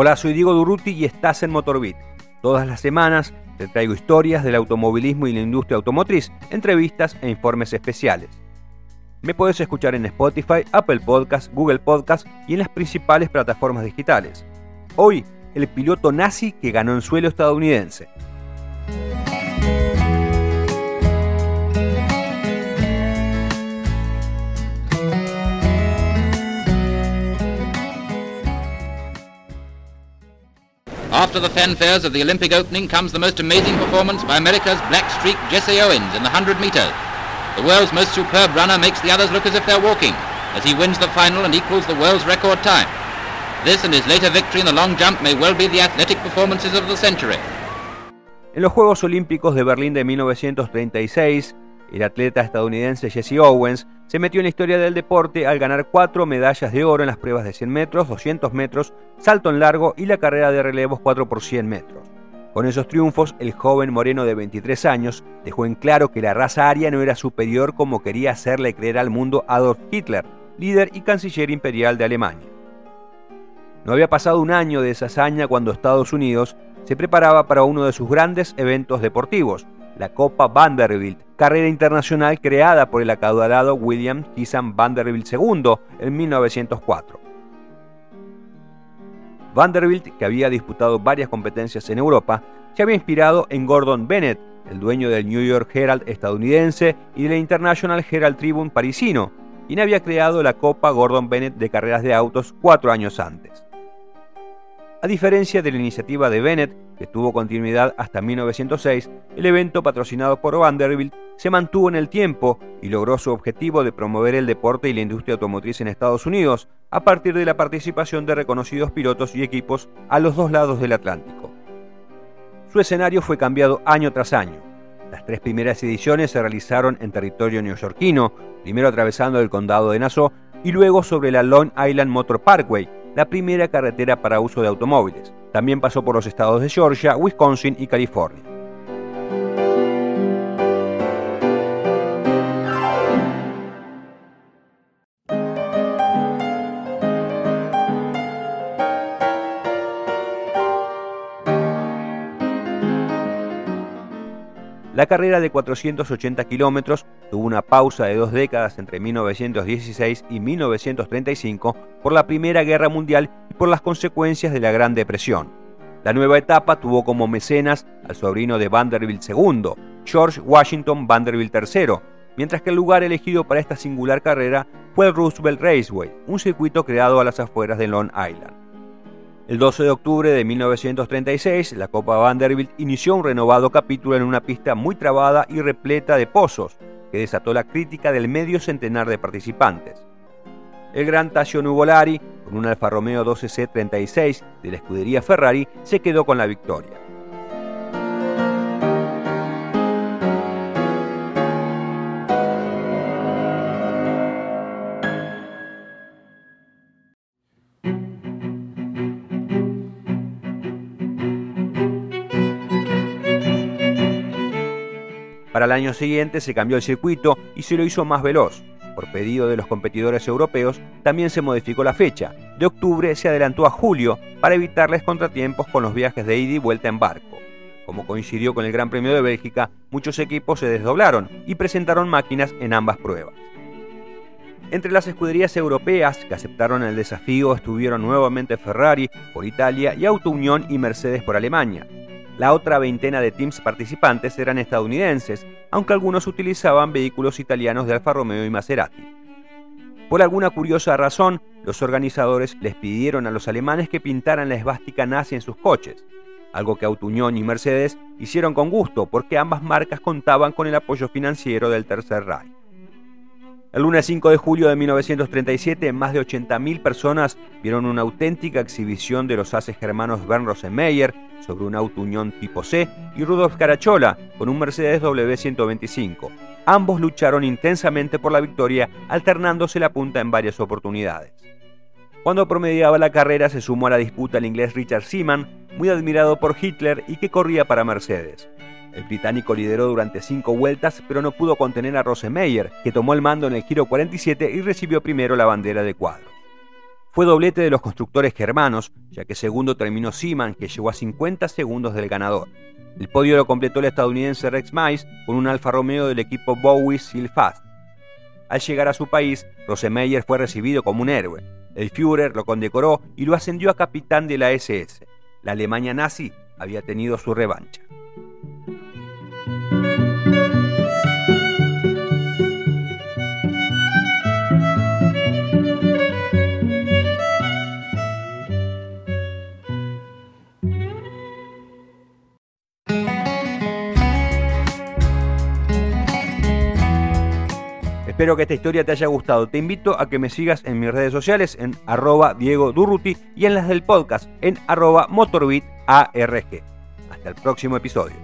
Hola, soy Diego Durruti y estás en Motorbit. Todas las semanas te traigo historias del automovilismo y la industria automotriz, entrevistas e informes especiales. Me puedes escuchar en Spotify, Apple Podcast, Google Podcast y en las principales plataformas digitales. Hoy, el piloto nazi que ganó en suelo estadounidense. After the fanfares of the Olympic opening comes the most amazing performance by America's black streak Jesse Owens in the 100 meters. The world's most superb runner makes the others look as if they're walking, as he wins the final and equals the world's record time. This and his later victory in the long jump may well be the athletic performances of the century. En los Juegos Olímpicos de Berlín de 1936, el atleta estadounidense Jesse Owens se metió en la historia del deporte al ganar cuatro medallas de oro en las pruebas de 100 metros, 200 metros, salto en largo y la carrera de relevos 4 por 100 metros. Con esos triunfos, el joven moreno de 23 años dejó en claro que la raza aria no era superior como quería hacerle creer al mundo Adolf Hitler, líder y canciller imperial de Alemania. No había pasado un año de esa hazaña cuando Estados Unidos se preparaba para uno de sus grandes eventos deportivos, la Copa Vanderbilt, carrera internacional creada por el acaudalado William Kissam Vanderbilt II en 1904. Vanderbilt, que había disputado varias competencias en Europa, se había inspirado en Gordon Bennett, el dueño del New York Herald estadounidense y de la International Herald Tribune parisino, quien había creado la Copa Gordon Bennett de carreras de autos cuatro años antes. A diferencia de la iniciativa de Bennett, que tuvo continuidad hasta 1906, el evento patrocinado por Vanderbilt se mantuvo en el tiempo y logró su objetivo de promover el deporte y la industria automotriz en Estados Unidos a partir de la participación de reconocidos pilotos y equipos a los dos lados del Atlántico. Su escenario fue cambiado año tras año. Las tres primeras ediciones se realizaron en territorio neoyorquino, primero atravesando el condado de Nassau y luego sobre la Long Island Motor Parkway, la primera carretera para uso de automóviles. También pasó por los estados de Georgia, Wisconsin y California. La carrera de 480 kilómetros tuvo una pausa de dos décadas entre 1916 y 1935 por la Primera Guerra Mundial y por las consecuencias de la Gran Depresión. La nueva etapa tuvo como mecenas al sobrino de Vanderbilt II, George Washington Vanderbilt III, mientras que el lugar elegido para esta singular carrera fue el Roosevelt Raceway, un circuito creado a las afueras de Long Island. El 12 de octubre de 1936, la Copa Vanderbilt inició un renovado capítulo en una pista muy trabada y repleta de pozos, que desató la crítica del medio centenar de participantes. El gran Tasio Nuvolari, con un Alfa Romeo 12C36 de la escudería Ferrari, se quedó con la victoria. Para el año siguiente se cambió el circuito y se lo hizo más veloz. Por pedido de los competidores europeos, también se modificó la fecha. De octubre se adelantó a julio para evitarles contratiempos con los viajes de ida y vuelta en barco. Como coincidió con el Gran Premio de Bélgica, muchos equipos se desdoblaron y presentaron máquinas en ambas pruebas. Entre las escuderías europeas que aceptaron el desafío estuvieron nuevamente Ferrari por Italia y Auto Unión y Mercedes por Alemania. La otra veintena de teams participantes eran estadounidenses, aunque algunos utilizaban vehículos italianos de Alfa Romeo y Maserati. Por alguna curiosa razón, los organizadores les pidieron a los alemanes que pintaran la esvástica nazi en sus coches, algo que Autuñón y Mercedes hicieron con gusto porque ambas marcas contaban con el apoyo financiero del Tercer Reich. El lunes 5 de julio de 1937, más de 80.000 personas vieron una auténtica exhibición de los haces germanos Bernd Rosenmeyer sobre un auto Unión tipo C y Rudolf Carachola con un Mercedes W125. Ambos lucharon intensamente por la victoria, alternándose la punta en varias oportunidades. Cuando promediaba la carrera se sumó a la disputa el inglés Richard Seaman, muy admirado por Hitler y que corría para Mercedes. El británico lideró durante cinco vueltas, pero no pudo contener a Rosemeyer, que tomó el mando en el giro 47 y recibió primero la bandera de cuadro. Fue doblete de los constructores germanos, ya que segundo terminó Seaman, que llegó a 50 segundos del ganador. El podio lo completó el estadounidense Rex Mice con un Alfa Romeo del equipo Bowie Fast. Al llegar a su país, Rosemeyer fue recibido como un héroe. El Führer lo condecoró y lo ascendió a capitán de la SS. La Alemania nazi había tenido su revancha. Espero que esta historia te haya gustado. Te invito a que me sigas en mis redes sociales en arroba Diego Durruti y en las del podcast en arroba MotorbitARG. Hasta el próximo episodio.